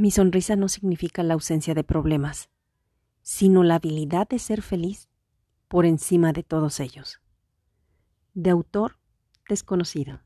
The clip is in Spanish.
Mi sonrisa no significa la ausencia de problemas, sino la habilidad de ser feliz por encima de todos ellos. De autor desconocido.